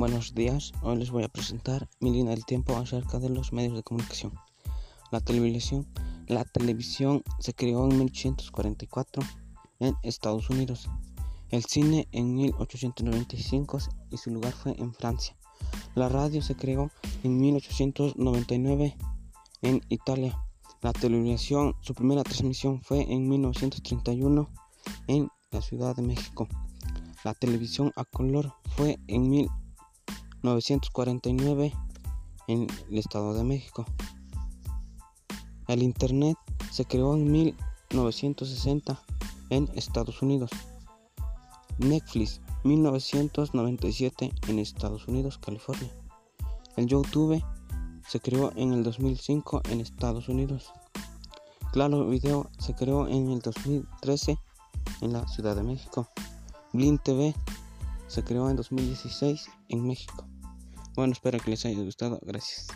Buenos días, hoy les voy a presentar mi línea del tiempo acerca de los medios de comunicación. La televisión, la televisión se creó en 1844 en Estados Unidos, el cine en 1895 y su lugar fue en Francia. La radio se creó en 1899 en Italia. La televisión, su primera transmisión fue en 1931 en la Ciudad de México. La televisión a color fue en 1949 en el Estado de México. El Internet se creó en 1960 en Estados Unidos. Netflix 1997 en Estados Unidos, California. El YouTube se creó en el 2005 en Estados Unidos. Claro Video se creó en el 2013 en la Ciudad de México. Blin TV se creó en 2016 en México. Bueno, espero que les haya gustado. Gracias.